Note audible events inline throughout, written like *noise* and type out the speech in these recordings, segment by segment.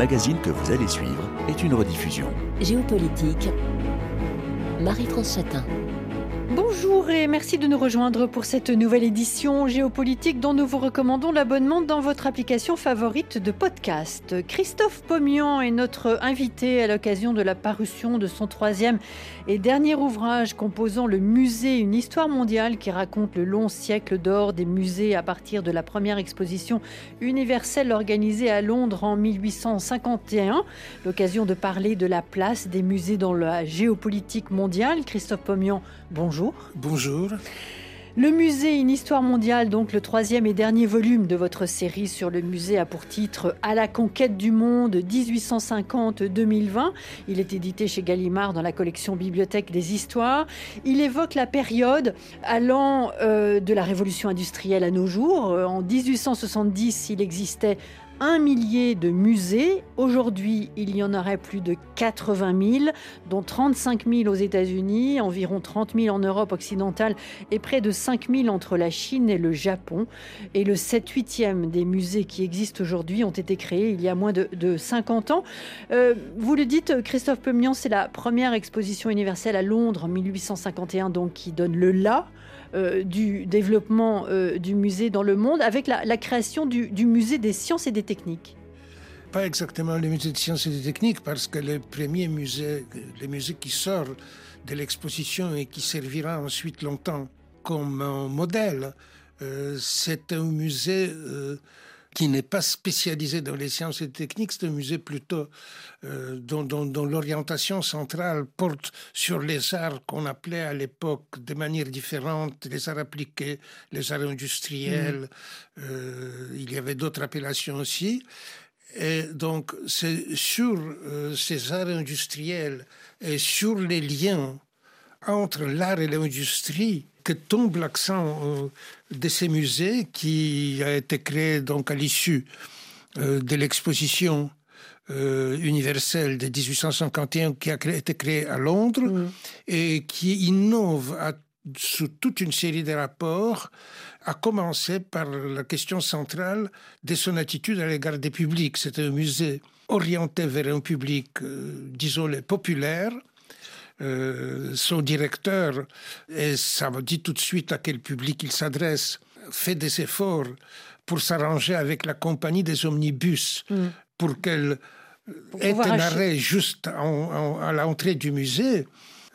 magazine que vous allez suivre est une rediffusion. Géopolitique. Marie-France. Bonjour et merci de nous rejoindre pour cette nouvelle édition géopolitique dont nous vous recommandons l'abonnement dans votre application favorite de podcast. Christophe Pomian est notre invité à l'occasion de la parution de son troisième et dernier ouvrage composant le musée Une histoire mondiale qui raconte le long siècle d'or des musées à partir de la première exposition universelle organisée à Londres en 1851. L'occasion de parler de la place des musées dans la géopolitique mondiale. Christophe Pomian, bonjour. Bonjour. Le musée Une histoire mondiale, donc le troisième et dernier volume de votre série sur le musée, a pour titre À la conquête du monde 1850-2020. Il est édité chez Gallimard dans la collection Bibliothèque des Histoires. Il évoque la période allant euh, de la révolution industrielle à nos jours. Euh, en 1870, il existait un millier de musées. Aujourd'hui, il y en aurait plus de 80 000, dont 35 000 aux États-Unis, environ 30 000 en Europe occidentale et près de 5 000 entre la Chine et le Japon. Et le 7-8e des musées qui existent aujourd'hui ont été créés il y a moins de, 50 ans. Euh, vous le dites, Christophe Pemian, c'est la première exposition universelle à Londres en 1851, donc qui donne le là. Euh, du développement euh, du musée dans le monde avec la, création du, musée des sciences et des techniques. Pas exactement le musée des sciences et des techniques, parce que le premier musée, le musée qui sort de l'exposition et qui servira ensuite longtemps comme modèle, euh, c'est un musée qui n'est pas spécialisé dans les sciences et techniques, c'est un musée plutôt euh, dont, l'orientation centrale porte sur les arts qu'on appelait à l'époque de manière différente, les arts appliqués, les arts industriels, mmh. euh, il y avait d'autres appellations aussi. Et donc, c'est sur euh, ces arts industriels et sur les liens entre l'art et l'industrie que tombe l'accent euh, de ces musées qui a été créé donc à l'issue euh, de l'exposition euh, universelle de 1851 qui a été créée à Londres mm. et qui innove sous toute une série de rapports, à commencer par la question centrale de son attitude à l'égard des publics. C'est un musée orienté vers un public, disons, les populaire, euh, son directeur, et ça me dit tout de suite à quel public il s'adresse, fait des efforts pour s'arranger avec la compagnie des omnibus mm. pour qu'elle ait un arrêt juste à l'entrée du musée.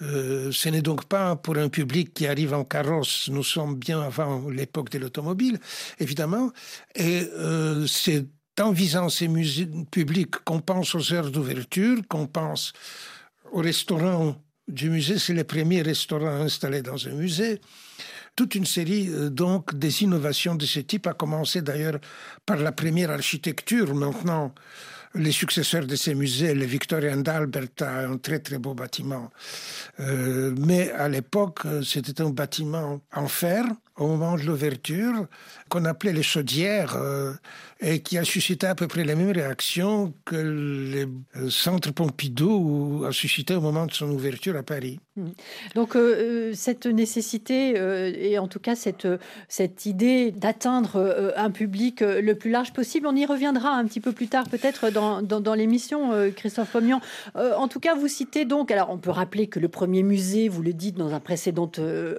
Euh, ce n'est donc pas pour un public qui arrive en carrosse, nous sommes bien avant l'époque de l'automobile, évidemment, et euh, c'est en visant ces musées publics qu'on pense aux heures d'ouverture, qu'on pense aux restaurants du musée, c'est les premiers restaurants installés dans un musée. Toute une série euh, donc des innovations de ce type a commencé d'ailleurs par la première architecture. Maintenant, les successeurs de ces musées, le Victorian d'Albert a un très très beau bâtiment. Euh, mais à l'époque, euh, c'était un bâtiment en fer au moment de l'ouverture qu'on appelait les chaudières et qui a suscité à peu près les mêmes réactions que le euh, centre Pompidou a suscité au moment de son ouverture à Paris. Mmh. Donc euh, euh, cette nécessité et en tout cas cette, cette idée d'atteindre un public le plus large possible, on y reviendra un petit peu plus tard peut-être dans, dans, l'émission, Christophe Pomian. en tout cas, vous citez donc, alors on peut rappeler que le premier musée, vous le dites dans un précédent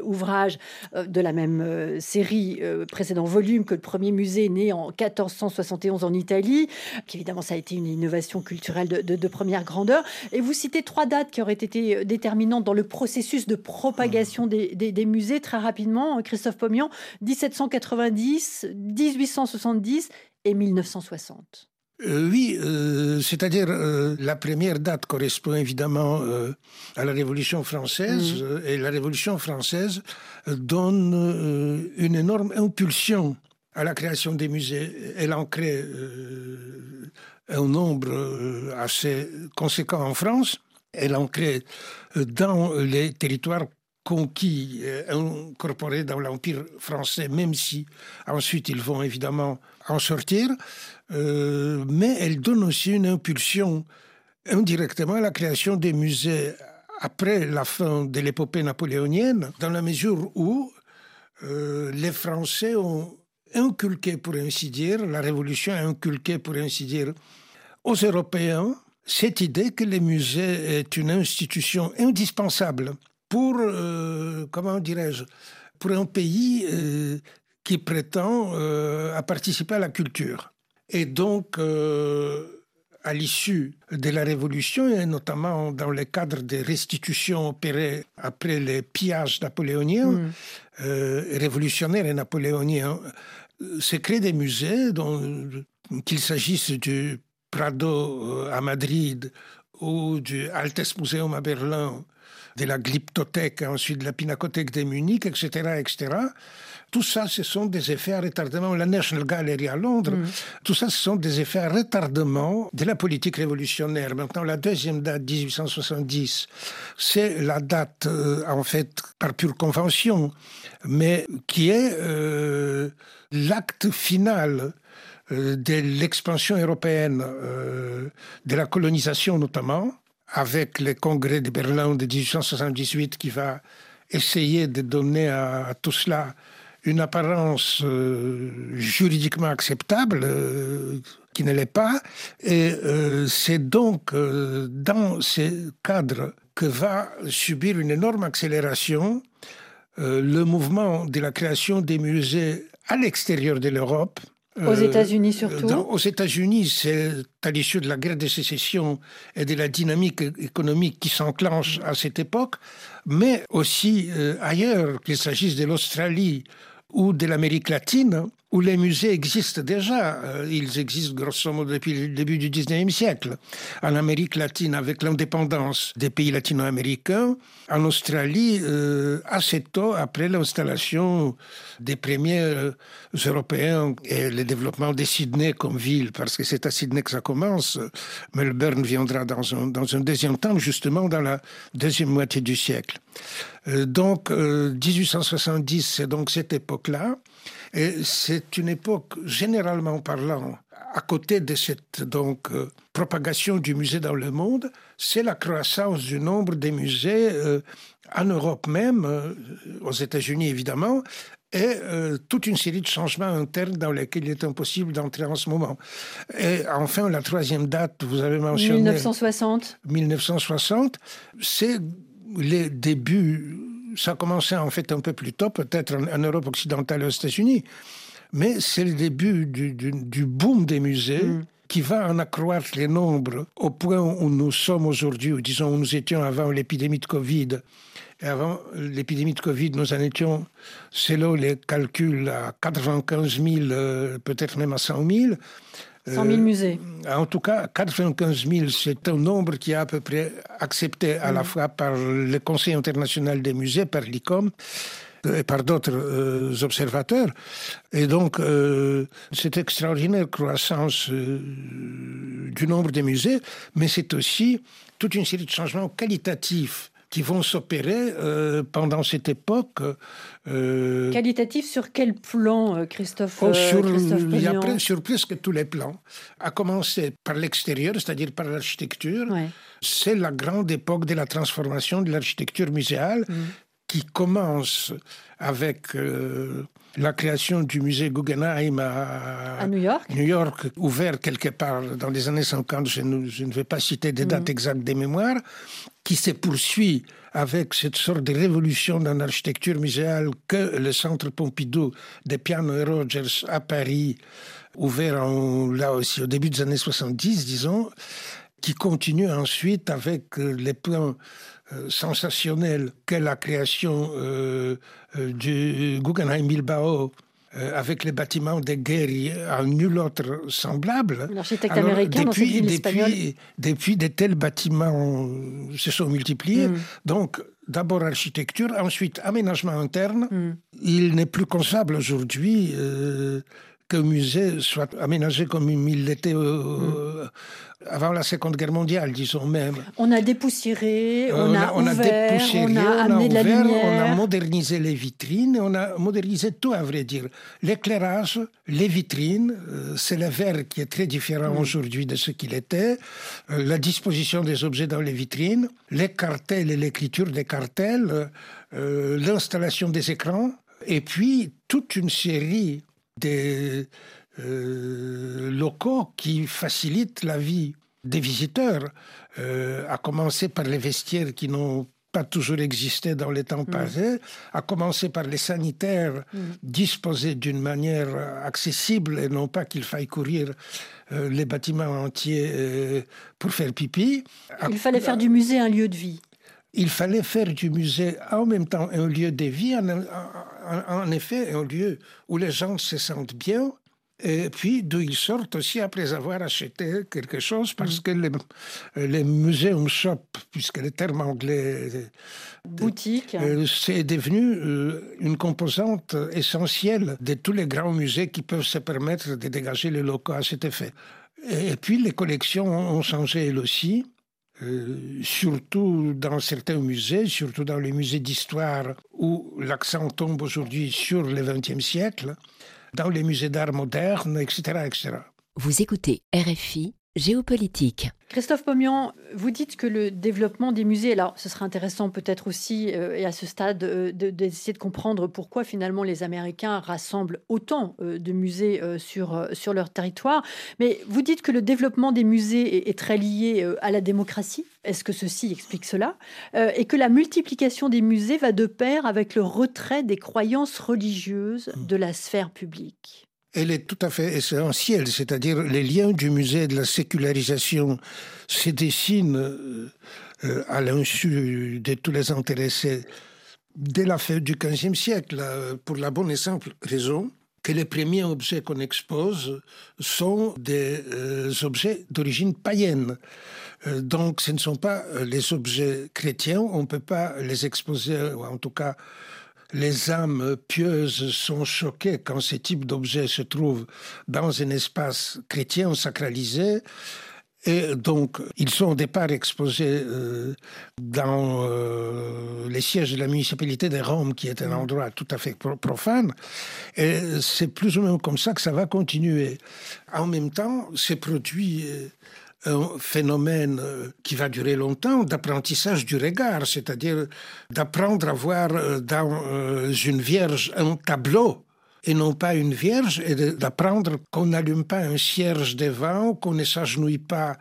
ouvrage de la même série, précédent volume, que le premier musée est né en 1400 71 en Italie, qu'évidemment ça a été une innovation culturelle de, première grandeur. Et vous citez trois dates qui auraient été déterminantes dans le processus de propagation des, musées très rapidement. Christophe Pomian, 1790, 1870 et 1960. Euh, oui, euh, c'est-à-dire euh, la première date correspond évidemment à la Révolution française mmh. et la Révolution française donne une énorme impulsion à la création des musées. Elle en crée un nombre assez conséquent en France. Elle en crée dans les territoires conquis, incorporés dans l'Empire français, même si ensuite ils vont évidemment en sortir. Mais elle donne aussi une impulsion indirectement à la création des musées après la fin de l'épopée napoléonienne, dans la mesure où les Français ont inculqué, pour ainsi dire, la Révolution a inculqué, pour ainsi dire, aux Européens cette idée que les musées est une institution indispensable pour, euh, comment dirais-je, pour un pays euh, qui prétend euh, à participer à la culture. Et donc, à l'issue de la Révolution, et notamment dans le cadre des restitutions opérées après les pillages napoléoniens, mm. révolutionnaires et napoléoniens, se créent des musées, qu'il s'agisse du Prado euh, à Madrid ou du Altes Museum à Berlin, de la Glyptothèque, ensuite de la Pinacothèque de Munich, etc., etc. Tout ça, ce sont des effets à retardement. La National Gallery à Londres, mm. tout ça, ce sont des effets à retardement de la politique révolutionnaire. Maintenant, la deuxième date, 1870, c'est la date, euh, en fait, par pure convention, mais qui est euh, l'acte final euh, de l'expansion européenne, euh, de la colonisation notamment, avec le congrès de Berlin de 1878 qui va essayer de donner à, tout cela une apparence euh, juridiquement acceptable, qui ne l'est pas. Et c'est donc dans ce cadre que va subir une énorme accélération le mouvement de la création des musées à l'extérieur de l'Europe, aux euh, États-Unis surtout Aux États-Unis, c'est à l'issue de la guerre de sécession et de la dynamique économique qui s'enclenche à cette époque, mais aussi euh, ailleurs, qu'il s'agisse de l'Australie ou de l'Amérique latine, où les musées existent déjà. Euh, ils existent grosso modo depuis le début du 19e siècle. En Amérique latine, avec l'indépendance des pays latino-américains. En Australie, euh, assez tôt après l'installation des premiers euh, Européens et le développement de Sydney comme ville, parce que c'est à Sydney que ça commence. Melbourne viendra dans un, dans un deuxième temps, justement dans la deuxième moitié du siècle. donc, 1870, c'est donc cette époque-là. Et c'est une époque, généralement parlant, à côté de cette donc euh, propagation du musée dans le monde, c'est la croissance du nombre des musées euh, en Europe même, euh, aux États-Unis évidemment, et toute une série de changements internes dans lesquels il est impossible d'entrer en ce moment. Et enfin, la troisième date, vous avez mentionné... 1960. 1960, c'est les débuts ça a commencé en fait un peu plus tôt, peut-être en, Europe occidentale et aux États-Unis, mais c'est le début du, boom des musées. Mm. qui va en accroître les nombres au point où nous sommes aujourd'hui, ou disons où nous étions avant l'épidémie de Covid. Et avant l'épidémie de Covid, nous en étions, selon les calculs, à 95 000, euh, peut-être même à 100 000. 100 000 musées. Euh, en tout cas, 95 000, c'est un nombre qui est à peu près accepté à la mm. fois par le Conseil international des musées, par l'ICOM, et par d'autres euh, observateurs. Et donc, euh, cette extraordinaire croissance du nombre des musées, mais c'est aussi toute une série de changements qualitatifs qui vont s'opérer euh, pendant cette époque. Euh, Qualitatif sur quel plan, euh, Christophe, oh, sur, sur presque tous les plans. À commencer par l'extérieur, c'est-à-dire par l'architecture. C'est la grande époque de la transformation de l'architecture muséale mm. Qui commence avec la création du musée Guggenheim à, New York. New York, ouvert quelque part dans les années 50, je ne, je ne vais pas citer des dates mm. exactes des mémoires, qui se poursuit avec cette sorte de révolution dans l'architecture muséale que le Centre Pompidou de Piano et Rogers à Paris, ouvert en, là aussi au début des années 70, disons, qui continue ensuite avec euh, les plans euh, sensationnels qu'est la création euh, du Guggenheim Bilbao avec les bâtiments de guerre à nul autre semblable. L'architecte américain depuis, depuis, depuis, de tels bâtiments se sont multipliés. Mm. Donc, d'abord architecture, ensuite aménagement interne. Mm. Il n'est plus concevable aujourd'hui qu'un musée soit aménagé comme il l'était mm. avant la Seconde Guerre mondiale, disons même. On a dépoussiéré, on, a, on ouvert, a on a amené de la lumière. On a modernisé les vitrines, on a modernisé tout, à vrai dire. L'éclairage, les vitrines, euh, c'est le verre qui est très différent aujourd'hui de ce qu'il était, euh, la disposition des objets dans les vitrines, les cartels et l'écriture des cartels, euh, l'installation des écrans, et puis toute une série des locaux qui facilitent la vie des visiteurs, à commencer par les vestiaires qui n'ont pas toujours existé dans les temps mm. passés, à commencer par les sanitaires mm. disposés d'une manière accessible et non pas qu'il faille courir euh, les bâtiments entiers euh, pour faire pipi. Il fallait faire du musée un lieu de vie. Il fallait faire du musée en même temps un lieu de vie, en effet un lieu où les gens se sentent bien, et puis d'où ils sortent aussi après avoir acheté quelque chose, parce mm. que les, les museum shop, puisque le terme anglais boutique, euh, c'est devenu euh, une composante essentielle de tous les grands musées qui peuvent se permettre de dégager les locaux à cet effet. Et, puis les collections ont changé elles aussi. Euh, surtout dans certains musées, surtout dans les musées d'histoire où l'accent tombe aujourd'hui sur le XXe siècle, dans les musées d'art moderne, etc., etc. Vous écoutez RFI géopolitique. Christophe Pomian, vous dites que le développement des musées, alors ce serait intéressant peut-être aussi, euh, et à ce stade, euh, d'essayer de, comprendre pourquoi finalement les Américains rassemblent autant euh, de musées sur, sur leur territoire. Mais vous dites que le développement des musées est, très lié à la démocratie. Est-ce que ceci explique cela? Et que la multiplication des musées va de pair avec le retrait des croyances religieuses de la sphère publique elle est tout à fait essentielle, c'est-à-dire les liens du musée de la sécularisation se dessinent euh, à l'insu de tous les intéressés dès la fin du XVe siècle, pour la bonne et simple raison que les premiers objets qu'on expose sont des euh, objets d'origine païenne. Euh, donc ce ne sont pas les objets chrétiens, on ne peut pas les exposer, en tout cas les âmes pieuses sont choquées quand ce type d'objet se trouve dans un espace chrétien sacralisé. Et donc, ils sont au départ exposés euh, dans euh, les sièges de la municipalité de Rome, qui est un mm. endroit tout à fait profane. Et c'est plus ou moins comme ça que ça va continuer. En même temps, ces produits euh, un phénomène euh, qui va durer longtemps d'apprentissage du regard, c'est-à-dire d'apprendre à voir euh, dans euh, une vierge un tableau et non pas une vierge, et d'apprendre qu'on n'allume pas un cierge devant, qu'on ne s'agenouille pas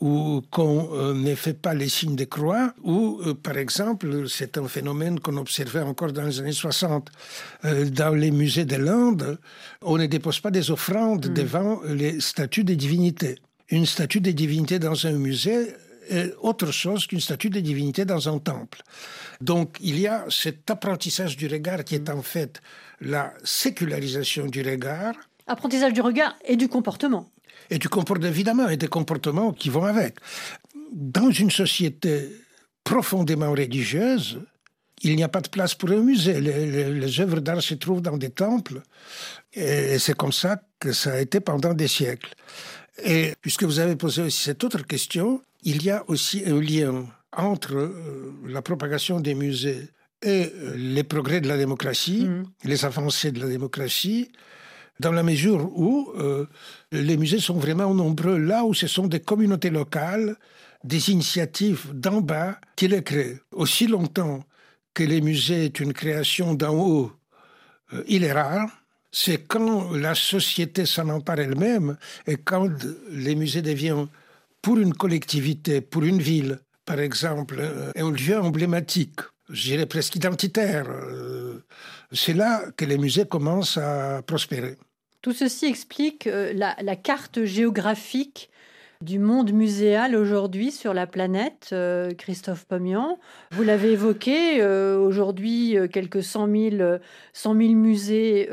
ou qu'on ne fait pas les signes de croix, ou par exemple, c'est un phénomène qu'on observait encore dans les années 60 dans les musées de l'Inde, on ne dépose pas des offrandes mm. devant les statues des divinités une statue de divinité dans un musée est autre chose qu'une statue de divinité dans un temple. Donc il y a cet apprentissage du regard qui est en fait la sécularisation du regard. Apprentissage du regard et du comportement. Et du comportement, évidemment, et des comportements qui vont avec. Dans une société profondément religieuse, il n'y a pas de place pour un musée. Les, les œuvres d'art se trouvent dans des temples. Et c'est comme ça que ça a été pendant des siècles. Et puisque vous avez posé aussi cette autre question, il y a aussi un lien entre euh, la propagation des musées et euh, les progrès de la démocratie, mm. les avancées de la démocratie, dans la mesure où euh, les musées sont vraiment nombreux là où ce sont des communautés locales, des initiatives d'en bas qui les créent. Aussi longtemps que les musées est une création d'en haut, il est rare c'est quand la société s'en empare elle-même et quand les musées deviennent pour une collectivité, pour une ville, par exemple, euh, un lieu emblématique, je dirais presque identitaire. Euh, c'est là que les musées commencent à prospérer. Tout ceci explique euh, la, carte géographique du monde muséal aujourd'hui sur la planète, euh, Christophe Pomian. Vous l'avez évoqué, euh, aujourd'hui, euh, quelques 100 000, 100 000 musées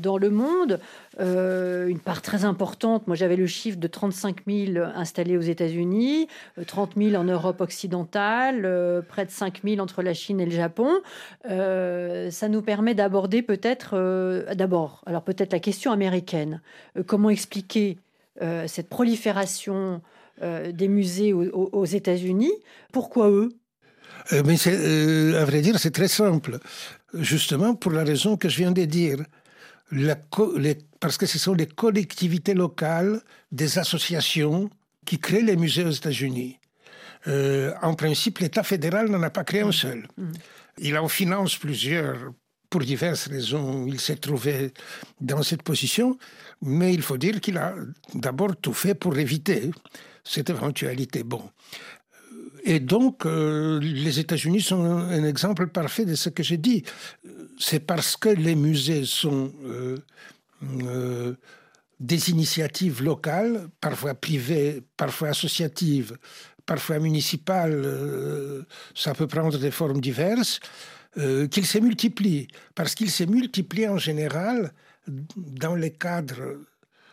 dans le monde. une part très importante, moi j'avais le chiffre de 35 000 installés aux États-Unis, 30 000 en Europe occidentale, près de 5 000 entre la Chine et le Japon. ça nous permet d'aborder peut-être, d'abord, alors peut-être la question américaine. comment expliquer cette prolifération euh, des musées aux, États-Unis. Pourquoi eux? Euh, mais à vrai dire, c'est très simple. Justement, pour la raison que je viens de dire. parce que ce sont les collectivités locales, des associations qui créent les musées aux États-Unis. en principe, l'État fédéral n'en a pas créé un seul. Mm. Il en finance plusieurs pour diverses raisons, il s'est trouvé dans cette position, mais il faut dire qu'il a d'abord tout fait pour éviter cette éventualité. Bon. Et donc, euh, les États-Unis sont un, exemple parfait de ce que j'ai dit. C'est parce que les musées sont euh, euh, des initiatives locales, parfois privées, parfois associatives, parfois municipales, ça peut prendre des formes diverses, qu'ils se multiplient. Parce qu'ils se multiplient en général dans les cadres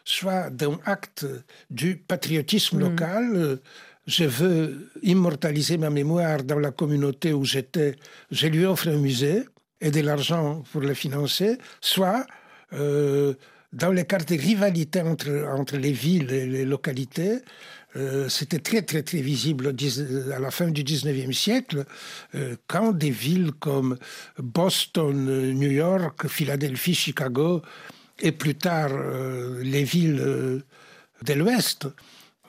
soit d'un acte du patriotisme mm. local, je veux immortaliser ma mémoire dans la communauté où j'étais, je lui offre un musée et de l'argent pour le financer, soit euh, dans les cartes de rivalité entre, entre les villes et les localités, euh, c'était très très très visible à la fin du 19e siècle, euh, quand des villes comme Boston, New York, Philadelphie, Chicago, et plus tard les villes de l'Ouest,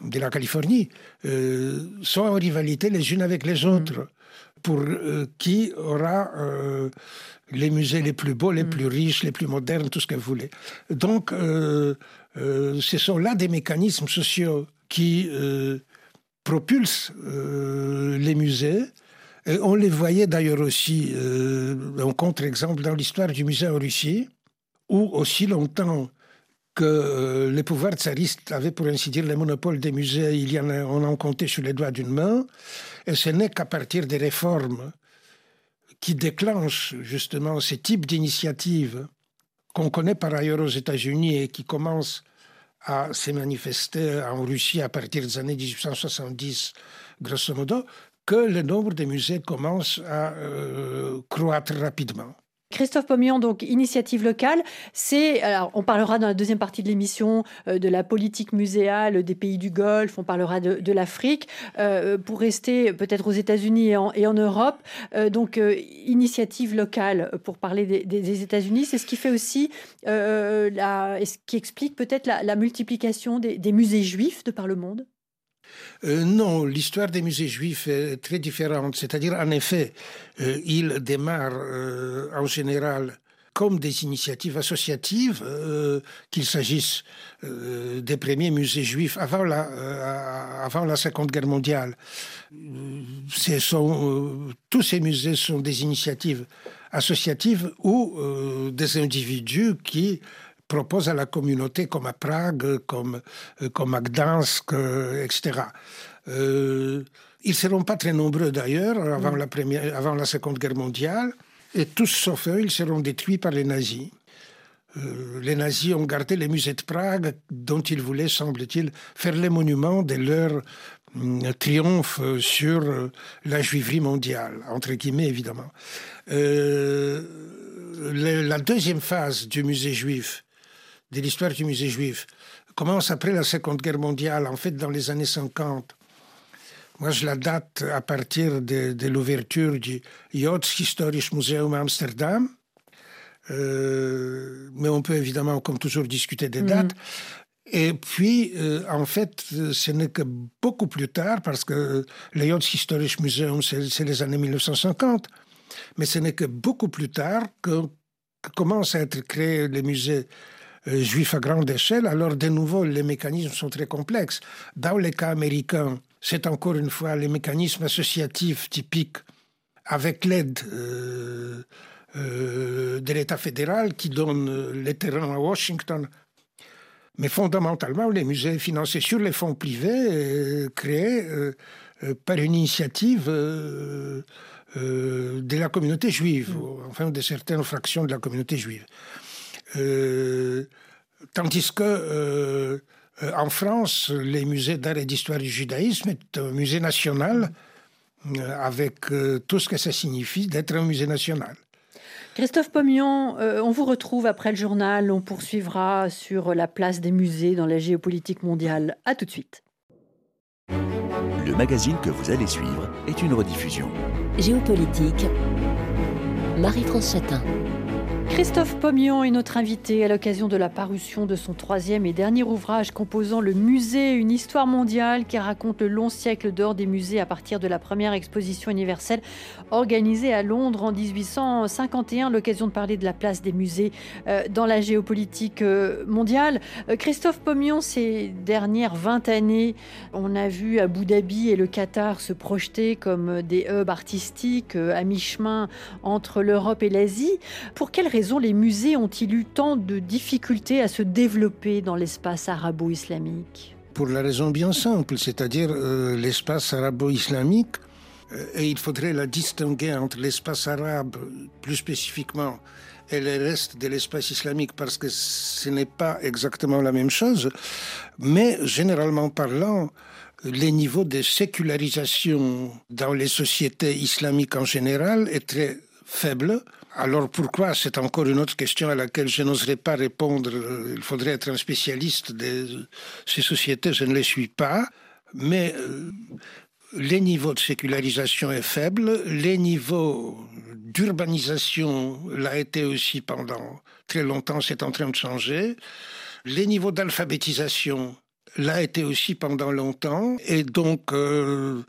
de la Californie euh, sont en rivalité les unes avec les autres pour euh, qui aura euh, les musées les plus beaux, les mm. plus riches, les plus modernes, tout ce que vous voulez. Donc, ce sont là des mécanismes sociaux qui propulsent les musées. On les voyait d'ailleurs aussi, en contre-exemple, dans l'histoire du musée en Russie, où aussi longtemps que euh, les pouvoirs tsaristes avaient, pour ainsi dire, le monopole des musées. Il y en a, on en comptait sur les doigts d'une main. Et ce n'est qu'à partir des réformes qui déclenchent justement ce type d'initiative qu'on connaît par ailleurs aux États-Unis et qui commence à se manifester en Russie à partir des années 1870, grosso modo, que le nombre de musées commence à euh, croître rapidement. Christophe Pomion, donc initiative locale, c'est alors on parlera dans la deuxième partie de l'émission euh, de la politique muséale des pays du Golfe, on parlera de, l'Afrique, euh, pour rester peut-être aux États-Unis et en, Europe. Euh, donc initiative locale pour parler des, États-Unis, c'est ce qui fait aussi la, ce qui explique peut-être la, multiplication des musées juifs de par le monde. Euh, non, l'histoire des musées juifs est très différente. C'est-à-dire, en effet, euh, ils démarrent euh, en général comme des initiatives associatives, qu'il s'agisse des premiers musées juifs avant la, avant la Seconde Guerre mondiale. Tous ces musées sont des initiatives associatives ou des individus qui propose à la communauté, comme à Prague, comme, euh, comme à Gdansk, euh, etc. Euh, ils ne seront pas très nombreux d'ailleurs avant, mm. la première, avant la Seconde Guerre mondiale, et tous sauf eux, ils seront détruits par les nazis. les nazis ont gardé les musées de Prague, dont ils voulaient, semble-t-il, faire les monuments de leur mm, triomphe sur la juiverie mondiale, entre guillemets évidemment. la deuxième phase du musée juif de l'histoire du musée juif commence après la Seconde Guerre mondiale, en fait dans les années 50. Moi, je la date à partir de, l'ouverture du Historisch Museum Amsterdam. Euh, mais on peut évidemment, comme toujours, discuter des dates. Mhm. Et puis, euh, en fait, ce n'est que beaucoup plus tard, parce que le Historisch Museum, c'est les années 1950, mais ce n'est que beaucoup plus tard que, que commencent à être créés les musées euh, juifs à grande échelle, alors de nouveau, les mécanismes sont très complexes. Dans les cas américains, c'est encore une fois les mécanismes associatifs typiques avec l'aide euh, euh, de l'État fédéral qui donne les terrains à Washington. Mais fondamentalement, les musées financés sur les fonds privés, créés par une initiative de la communauté juive, mm. enfin de certaines fractions de la communauté juive. Euh, tandis que euh, en France, les musées d'art et d'histoire du judaïsme est un musée national euh, avec tout ce que ça signifie d'être un musée national. Christophe Pomion, on vous retrouve après le journal. On poursuivra sur la place des musées dans la géopolitique mondiale. À tout de suite. Le magazine que vous allez suivre est une rediffusion. Géopolitique. Marie-France Chatin. Christophe Pommion est notre invité à l'occasion de la parution de son troisième et dernier ouvrage composant le musée, une histoire mondiale qui raconte le long siècle d'or des musées à partir de la première exposition universelle organisée à Londres en 1851. L'occasion de parler de la place des musées euh, dans la géopolitique euh, mondiale. Euh, Christophe Pommion, ces dernières 20 années, on a vu Abu Dhabi et le Qatar se projeter comme des hubs artistiques à mi-chemin entre l'Europe et l'Asie. Pour quelles raisons les musées ont-ils eu tant de difficultés à se développer dans l'espace arabo-islamique? Pour la raison bien simple, c'est-à-dire euh, l'espace arabo-islamique, euh, et il faudrait la distinguer entre l'espace arabe, plus spécifiquement, et le reste de l'espace islamique, parce que ce n'est pas exactement la même chose, mais généralement parlant, les niveaux de sécularisation dans les sociétés islamiques en général est très faible alors pourquoi? C'est encore une autre question à laquelle je n'oserais pas répondre. Il faudrait être un spécialiste de ces sociétés, je ne les suis pas. Mais euh, les niveaux de sécularisation est faible, les niveaux d'urbanisation l'a été aussi pendant très longtemps, c'est en train de changer. Les niveaux d'alphabétisation l'a été aussi pendant longtemps, et donc euh,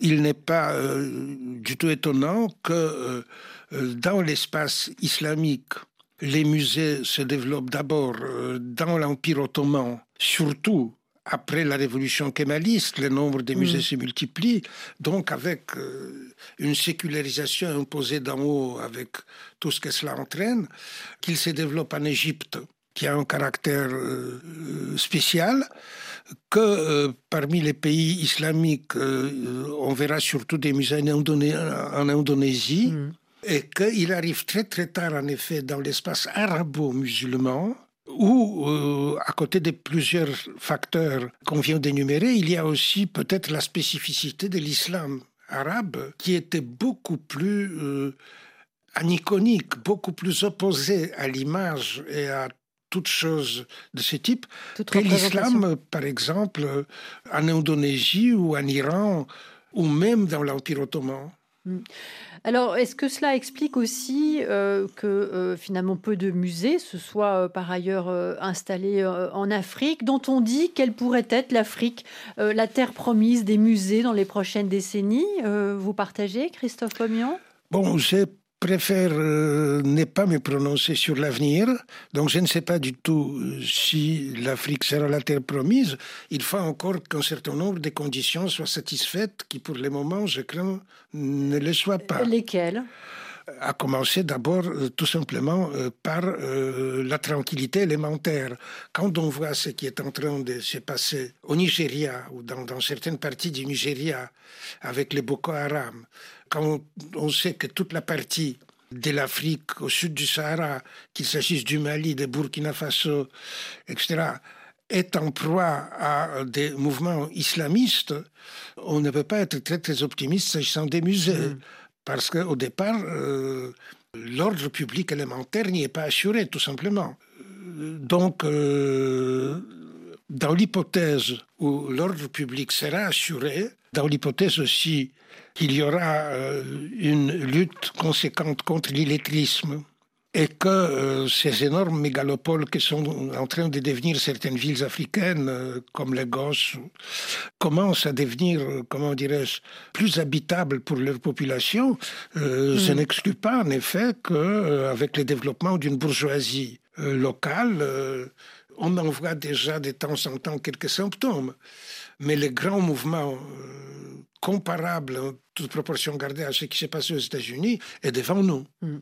il n'est pas euh, du tout étonnant que dans l'espace islamique, les musées se développent d'abord euh, dans l'Empire ottoman, surtout après la révolution kémaliste, le nombre des musées mm. se multiplie, donc avec euh, une sécularisation imposée d'en haut, avec tout ce que cela entraîne, qu'il se développe en Égypte, qui a un caractère spécial, que parmi les pays islamiques, on verra surtout des musées en, Indonésie. Mm et qu'il arrive très très tard, en effet, dans l'espace arabo-musulman, où, euh, à côté de plusieurs facteurs qu'on vient d'énumérer, il y a aussi peut-être la spécificité de l'islam arabe, qui était beaucoup plus euh, aniconique, beaucoup plus opposé à l'image et à toute chose de ce type que l'islam, par exemple, en Indonésie ou en Iran, ou même dans l'Empire ottoman. Mm. Alors, est-ce que cela explique aussi euh, que euh, finalement peu de musées se soient euh, par ailleurs installés en Afrique, dont on dit qu'elle pourrait être l'Afrique, la terre promise des musées dans les prochaines décennies Vous partagez, Christophe Pomion Bon, j'ai préfère euh, ne pas me prononcer sur l'avenir. Donc je ne sais pas du tout euh, si l'Afrique sera la terre promise. Il faut encore qu'un certain nombre de conditions soient satisfaites qui pour le moment, je crains, ne le soient pas. Lesquelles? À commencer d'abord euh, tout simplement par la tranquillité élémentaire. Quand on voit ce qui est en train de se passer au Nigeria ou dans, dans certaines parties du Nigeria avec les Boko Haram, quand on, sait que toute la partie de l'Afrique au sud du Sahara, qu'il s'agisse du Mali, de Burkina Faso, etc., est en proie à des mouvements islamistes, on ne peut pas être très très optimiste s'agissant des musées. Mm. Parce qu'au départ, euh, l'ordre public élémentaire n'y est pas assuré, tout simplement. Donc, euh, dans l'hypothèse où l'ordre public sera assuré, dans l'hypothèse aussi qu'il y aura euh, une lutte conséquente contre l'illettrisme et que euh, ces énormes mégalopoles qui sont en train de devenir certaines villes africaines, euh, comme Lagos, commencent à devenir, comment dirais-je, plus habitables pour leur population, je mm. n'exclus pas en effet qu'avec le développement d'une bourgeoisie locale, on en voit déjà de temps en temps quelques symptômes. Mais les grands mouvements comparables toute proportion gardée à ce qui s'est passé aux États-Unis, est devant nous. Hmm.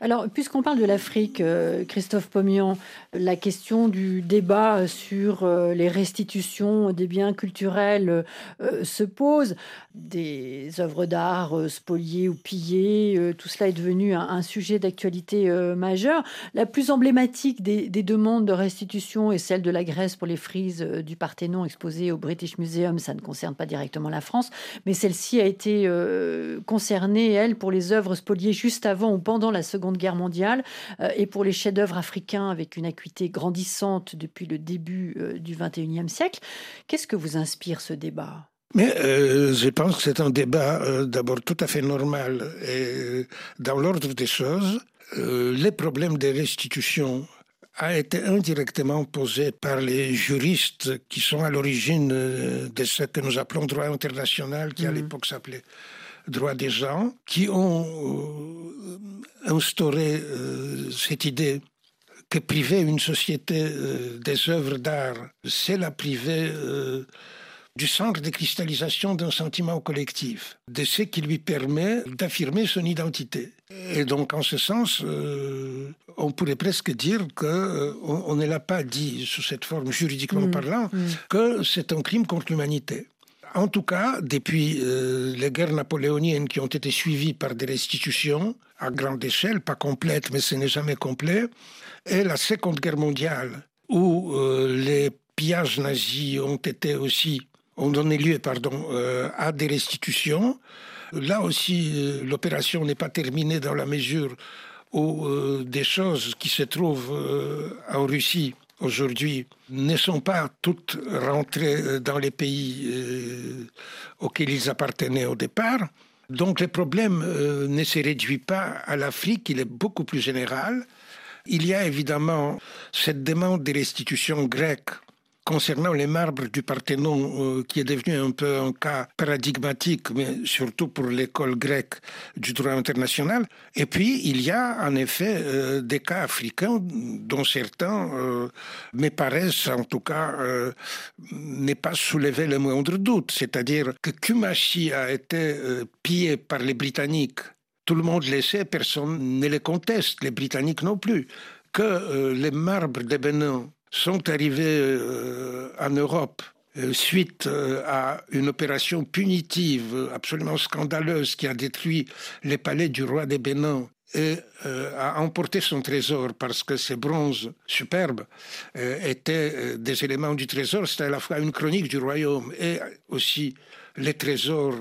Alors, puisqu'on parle de l'Afrique, euh, Christophe Pomian, la question du débat sur euh, les restitutions des biens culturels euh, se pose. Des œuvres d'art spoliées ou pillées, tout cela est devenu un, sujet d'actualité majeur. La plus emblématique des, demandes de restitution est celle de la Grèce pour les frises du Parthénon exposées au British Museum. Ça ne concerne pas directement la France, mais celle-ci a été euh, concernée, elle, pour les œuvres spoliées juste avant ou pendant la Seconde Guerre mondiale, euh, et pour les chefs-d'œuvre africains avec une acuité grandissante depuis le début euh, du XXIe siècle. Qu'est-ce que vous inspire ce débat? Mais je pense que c'est un débat d'abord tout à fait normal et dans l'ordre des choses. Les problèmes de restitution a été indirectement posé par les juristes qui sont à l'origine de ce que nous appelons droit international, qui à mhm. l'époque s'appelait droit des gens, qui ont instauré cette idée que priver une société des œuvres d'art, c'est la priver du centre de cristallisation d'un sentiment collectif, de ce qui lui permet d'affirmer son identité. Et donc, en ce sens, euh, on pourrait presque dire qu'on euh, on ne l'a pas dit sous cette forme juridiquement mm. parlant, mm. que c'est un crime contre l'humanité. En tout cas, depuis euh, les guerres napoléoniennes qui ont été suivies par des restitutions à grande échelle, pas complètes, mais ce n'est jamais complet, et la Seconde Guerre mondiale, où les pillages nazis ont été aussi ont donné lieu pardon, euh, à des restitutions. Là aussi, euh, l'opération n'est pas terminée dans la mesure où euh, des choses qui se trouvent en Russie aujourd'hui ne sont pas toutes rentrées dans les pays auxquels ils appartenaient au départ. Donc le problème ne se réduit pas à l'Afrique, il est beaucoup plus général. Il y a évidemment cette demande des restitutions grecques concernant les marbres du Parthénon, euh, qui est devenu un peu un cas paradigmatique, mais surtout pour l'école grecque du droit international. Et puis, il y a en effet euh, des cas africains dont certains euh, me paraissent, en tout cas, n'est pas soulevé le moindre doute. C'est-à-dire que Kumashi a été pillé par les Britanniques. Tout le monde le sait, personne ne le conteste, les Britanniques non plus. Que les marbres de Bénin sont arrivés euh, en Europe euh, suite euh, à une opération punitive absolument scandaleuse qui a détruit les palais du roi des Bénin et a emporté son trésor parce que ces bronzes superbes étaient des éléments du trésor. C'était à la fois une chronique du royaume et aussi les trésors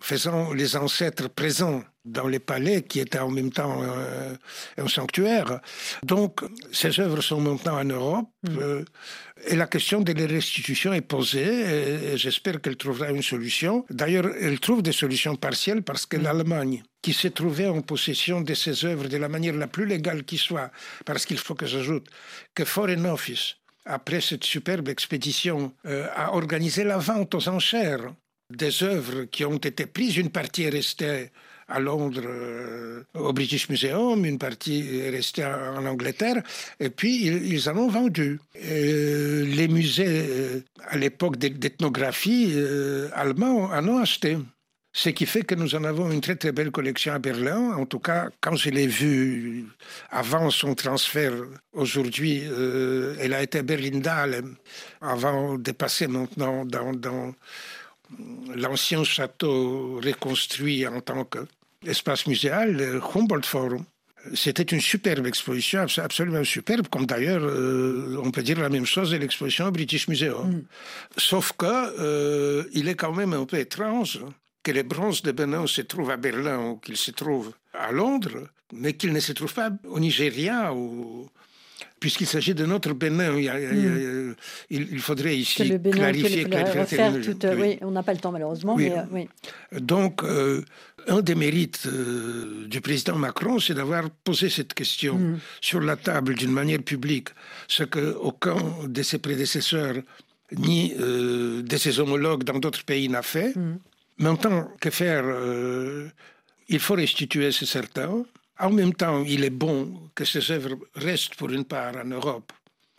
faisant les ancêtres présents dans les palais qui étaient en même temps euh, un sanctuaire. Donc ces œuvres sont maintenant en Europe mm. euh, et la question de les restitution est posée et, j'espère qu'elle trouvera une solution. D'ailleurs, elle trouve des solutions partielles parce que mm. l'Allemagne, qui s'est trouvée en possession de ces œuvres de la manière la plus légale qui soit, parce qu'il faut que j'ajoute que Foreign Office après cette superbe expédition, euh, a organisé la vente aux enchères des œuvres qui ont été prises. Une partie est restée à Londres euh, au British Museum, une partie est restée en Angleterre, et puis ils, en ont vendu. les musées, euh, à l'époque d'ethnographie euh, allemands, en ont acheté. Ce qui fait que nous en avons une très très belle collection à Berlin. En tout cas, quand je l'ai vue avant son transfert aujourd'hui, elle a été à Berlindale avant de passer maintenant dans l'ancien château reconstruit en tant qu'espace muséal, le Humboldt Forum. C'était une superbe exposition, absolument superbe, comme d'ailleurs euh, on peut dire la même chose de l'exposition au British Museum. Mm. Sauf que euh, il est quand même un peu étrange que les bronzes de Benin se trouvent à Berlin ou qu'ils se trouvent à Londres, mais qu'ils ne se trouvent pas au Nigeria ou puisqu'il s'agit de notre Bénin, il, il, faudrait ici clarifier, clarifier toute, oui. on n'a pas le temps malheureusement. Mais, euh, Donc, euh, un des mérites euh, du président Macron, c'est d'avoir posé cette question mm. sur la table d'une manière publique, ce qu'aucun de ses prédécesseurs ni de ses homologues dans d'autres pays n'a fait. Mm. Maintenant, que faire Il faut restituer, c'est certain. En même temps, il est bon que ces œuvres restent pour une part en Europe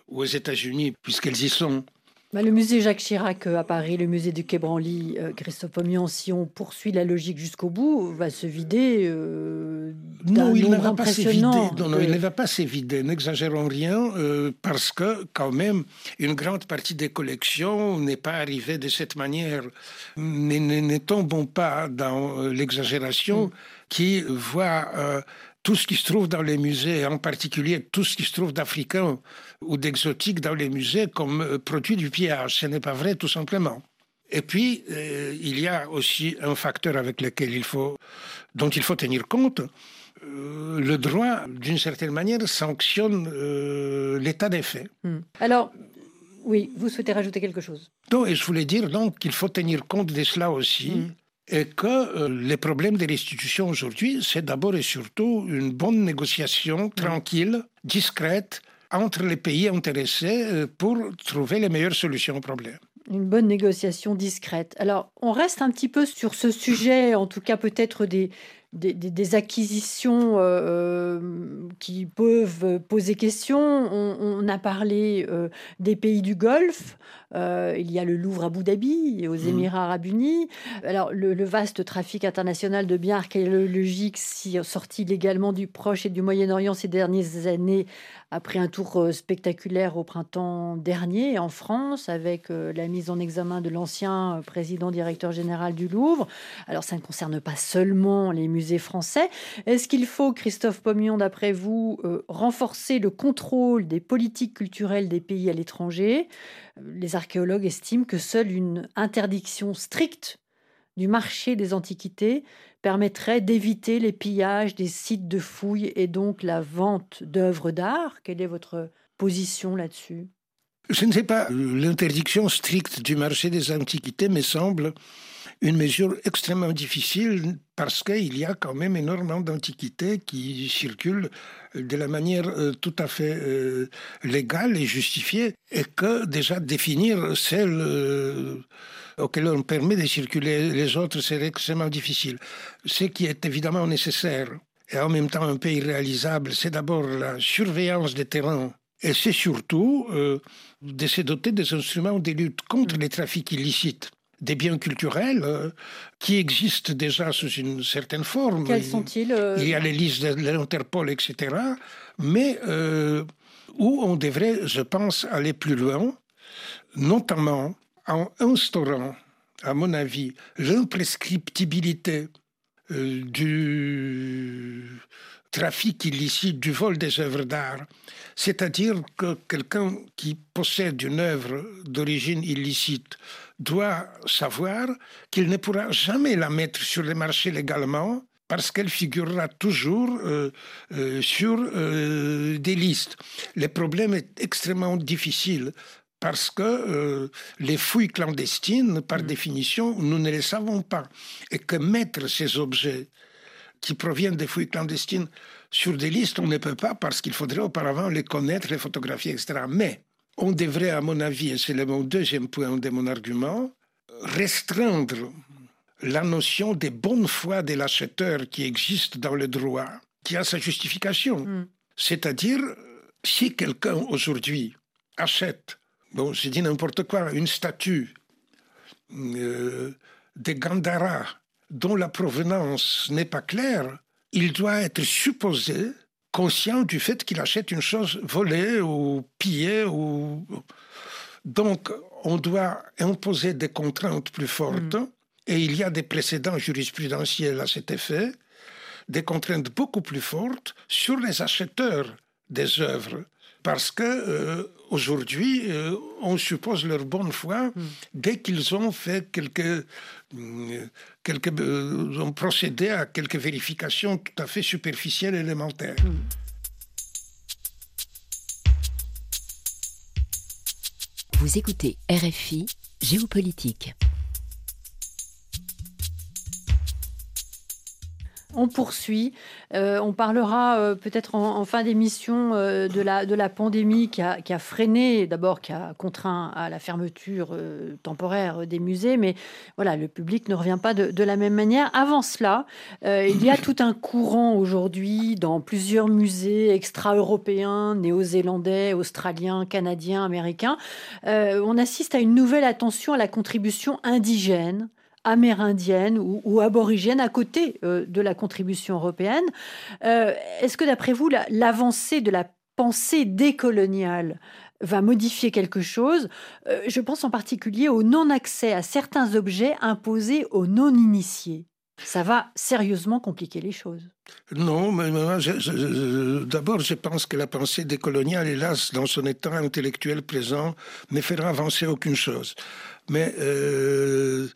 ou aux États-Unis, puisqu'elles y sont. Bah, le musée Jacques Chirac euh, à Paris, le musée du Quai Branly, euh, Christophe Pomian, si on poursuit la logique jusqu'au bout, va se vider euh, non, il ne va pas s'évider. Non, non, il ne va pas s'évider. N'exagérons rien, parce que quand même, une grande partie des collections n'est pas arrivée de cette manière. Ne, ne, tombons pas dans l'exagération mm. qui voit tout ce qui se trouve dans les musées, en particulier tout ce qui se trouve d'africain ou d'exotique dans les musées comme euh, produit du pillage. Ce n'est pas vrai, tout simplement. Et puis, euh, il y a aussi un facteur avec lequel il faut, dont il faut tenir compte. Euh, le droit, d'une certaine manière, sanctionne l'état des faits. Hmm. Alors, Oui, vous souhaitez rajouter quelque chose? Non, et je voulais dire donc qu'il faut tenir compte de cela aussi. Mm. Et que euh, les problèmes des restitutions aujourd'hui, c'est d'abord et surtout une bonne négociation tranquille, discrète, entre les pays intéressés euh, pour trouver les meilleures solutions aux problèmes une bonne négociation discrète. Alors, on reste un petit peu sur ce sujet, en tout cas peut-être des, des, acquisitions euh, euh, qui peuvent poser question. On, a parlé euh, des pays du Golfe. il y a le Louvre à Abu Dhabi et aux mmh. Émirats arabes unis. Alors, le, vaste trafic international de biens archéologiques sortis légalement du Proche et du Moyen-Orient ces dernières années après un tour euh, spectaculaire au printemps dernier en France avec euh, la mise en examen de l'ancien euh, président directeur général du Louvre. Alors ça ne concerne pas seulement les musées français. Est-ce qu'il faut, Christophe Pommion, d'après vous, renforcer le contrôle des politiques culturelles des pays à l'étranger? Les archéologues estiment que seule une interdiction stricte du marché des antiquités permettrait d'éviter les pillages des sites de fouilles et donc la vente d'œuvres d'art. Quelle est votre position là-dessus? Je ne sais pas. L'interdiction stricte du marché des antiquités me semble une mesure extrêmement difficile parce qu'il y a quand même énormément d'antiquités qui circulent de la manière euh, tout à fait euh, légale et justifiée et que déjà définir celle euh, auquel on permet de circuler les autres, c'est extrêmement difficile. Ce qui est évidemment nécessaire et en même temps un peu irréalisable, c'est d'abord la surveillance des terrains et c'est surtout euh, de se doter des instruments de lutte contre les trafics illicites des biens culturels euh, qui existent déjà sous une certaine forme. Quels sont-ils euh Il y a les listes de l'Interpol, etc. Mais où on devrait, je pense, aller plus loin, notamment en instaurant, à mon avis, l'imprescriptibilité du trafic illicite, du vol des œuvres d'art, c'est-à-dire que quelqu'un qui possède une œuvre d'origine illicite doit savoir qu'il ne pourra jamais la mettre sur le marché légalement parce qu'elle figurera toujours euh, euh, sur des listes. Le problème est extrêmement difficile parce que euh, les fouilles clandestines, par mm. définition, nous ne les savons pas. Et que mettre ces objets qui proviennent des fouilles clandestines sur des listes, on ne peut pas parce qu'il faudrait auparavant les connaître, les photographier, etc. Mais on devrait, à mon avis, et c'est le deuxième point de mon argument, restreindre la notion des bonnes foi de l'acheteur qui existe dans le droit, qui a sa justification. Mm. C'est-à-dire, si quelqu'un aujourd'hui achète bon, j'ai dit n'importe quoi, une statue euh, de Gandhara dont la provenance n'est pas claire, il doit être supposé conscient du fait qu'il achète une chose volée ou pillée. Ou... Donc, on doit imposer des contraintes plus fortes, mm. et il y a des précédents jurisprudentiels à cet effet, des contraintes beaucoup plus fortes sur les acheteurs des œuvres parce que euh, aujourd'hui, euh, on suppose leur bonne foi hmm. dès qu'ils ont fait quelques, euh, quelques ont procédé à quelques vérifications tout à fait superficielles et élémentaires. Hmm. Vous écoutez RFI Géopolitique. On poursuit. Euh, on parlera euh, peut-être en, fin d'émission euh, de, la, de la pandémie qui a, freiné, d'abord qui a contraint à la fermeture temporaire des musées, mais voilà, le public ne revient pas de la même manière. Avant cela, il y a tout un courant aujourd'hui dans plusieurs musées extra-européens, néo-zélandais, australiens, canadiens, américains. on assiste à une nouvelle attention à la contribution indigène amérindienne ou, aborigène à côté euh, de la contribution européenne. Euh, est-ce que d'après vous, l'avancée de la pensée décoloniale va modifier quelque chose? Euh, Je pense en particulier au non-accès à certains objets imposés aux non-initiés. Ça va sérieusement compliquer les choses. Non, mais d'abord, je pense que la pensée décoloniale, hélas, dans son état intellectuel présent, ne fera avancer aucune chose. Mais euh,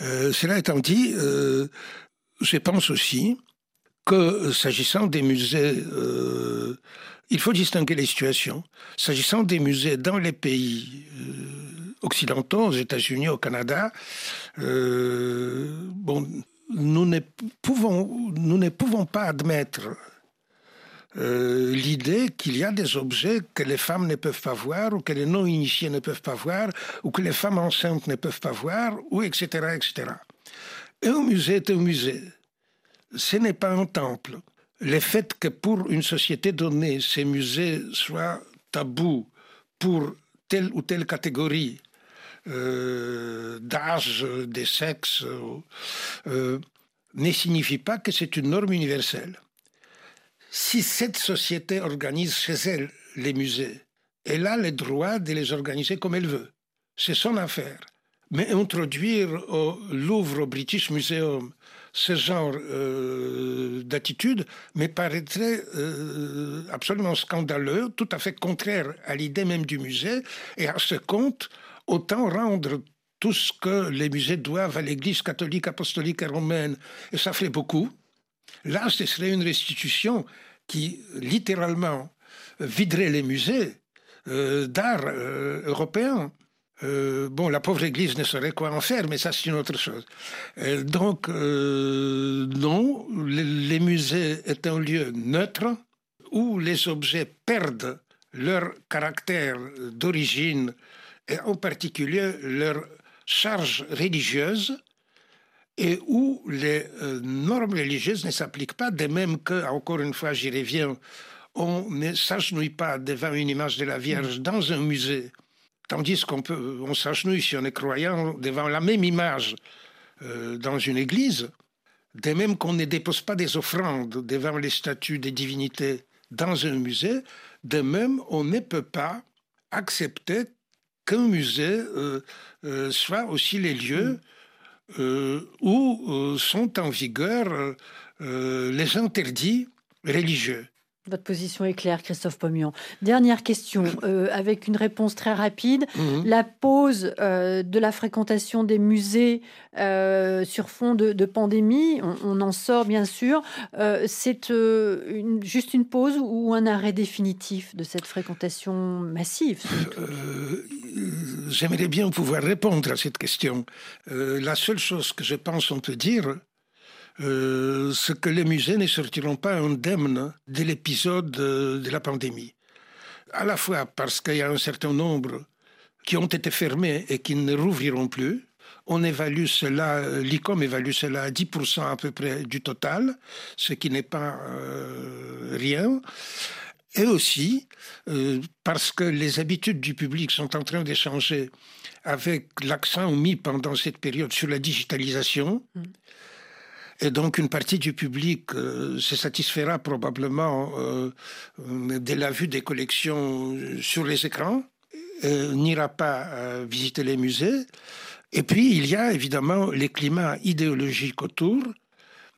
euh, cela étant dit, euh, je pense aussi que s'agissant des musées Il faut distinguer les situations. S'agissant des musées dans les pays occidentaux, aux États-Unis, au Canada, bon, nous ne pouvons, nous ne pouvons pas admettre euh, l'idée qu'il y a des objets que les femmes ne peuvent pas voir, ou que les non-initiés ne peuvent pas voir, ou que les femmes enceintes ne peuvent pas voir, ou etc. etc. un musée est un musée. Ce n'est pas un temple. Le fait que pour une société donnée, ces musées soient tabous pour telle ou telle catégorie euh, d'âge, de sexe, euh, ne signifie pas que c'est une norme universelle. Si cette société organise chez elle les musées, elle a le droit de les organiser comme elle veut. C'est son affaire. Mais introduire au Louvre, au British Museum, ce genre euh, d'attitude me paraîtrait absolument scandaleux, tout à fait contraire à l'idée même du musée et à ce compte autant rendre tout ce que les musées doivent à l'Église catholique, apostolique et romaine, et ça fait beaucoup. Là, ce serait une restitution qui, littéralement, viderait les musées euh, d'art euh, européens. Euh, bon, la pauvre Église ne saurait quoi en faire, mais ça c'est une autre chose. donc, non, les, les musées est un lieu neutre où les objets perdent leur caractère d'origine et en particulier leur charge religieuse et où les euh, normes religieuses ne s'appliquent pas, de même que, encore une fois, j'y reviens, on ne s'agenouille pas devant une image de la Vierge dans un musée, tandis qu'on peut, on s'agenouille si on est croyant devant la même image euh, dans une église, de même qu'on ne dépose pas des offrandes devant les statues des divinités dans un musée, de même on ne peut pas accepter qu'un musée euh, euh, soit aussi les lieux euh, où sont en vigueur les interdits religieux. Votre position est claire, Christophe Pommion. Dernière question, *coughs* euh, avec une réponse très rapide. Mhm. La pause euh, de la fréquentation des musées euh, sur fond de, pandémie, on, en sort bien sûr. c'est juste une pause ou un arrêt définitif de cette fréquentation massive J'aimerais bien pouvoir répondre à cette question. la seule chose que je pense on peut dire, euh, ce que les musées ne sortiront pas indemnes de l'épisode de la pandémie. À la fois parce qu'il y a un certain nombre qui ont été fermés et qui ne rouvriront plus. On évalue cela, l'ICOM évalue cela à 10% à peu près du total, ce qui n'est pas euh, rien. Et aussi euh, parce que les habitudes du public sont en train de changer avec l'accent mis pendant cette période sur la digitalisation. Mm. Et donc une partie du public euh, se satisfera probablement euh, de la vue des collections sur les écrans, n'ira pas visiter les musées. Et puis il y a évidemment les climats idéologiques autour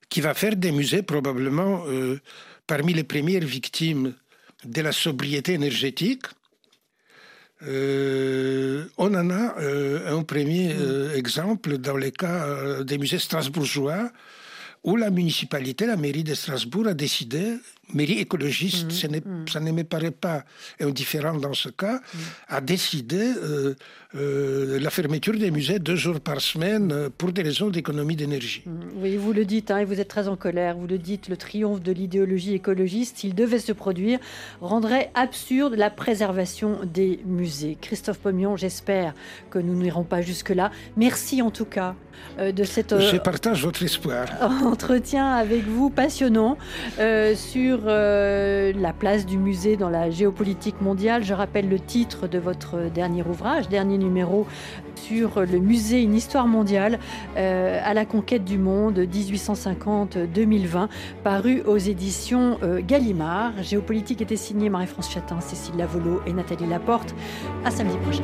qui va faire des musées probablement euh, parmi les premières victimes de la sobriété énergétique. on en a un premier exemple dans les cas des musées strasbourgeois où la municipalité, la mairie de Strasbourg a décidé, mairie écologiste, mmh, mmh. ça ne me paraît pas indifférent dans ce cas, mmh. a décidé euh, euh, la fermeture des musées deux jours par semaine euh, pour des raisons d'économie d'énergie. Oui, vous le dites, hein, et vous êtes très en colère, vous le dites, le triomphe de l'idéologie écologiste, s'il devait se produire, rendrait absurde la préservation des musées. Christophe Pommion, j'espère que nous n'irons pas jusque-là. Merci en tout cas de cette... Je partage votre espoir. *laughs* entretien avec vous passionnant euh, sur euh, la place du musée dans la géopolitique mondiale. Je rappelle le titre de votre dernier ouvrage, dernier numéro sur le musée Une histoire mondiale euh, à la conquête du monde 1850-2020, paru aux éditions Gallimard. Géopolitique était signé Marie-France Chatin, Cécile Lavolo et Nathalie Laporte. À samedi prochain.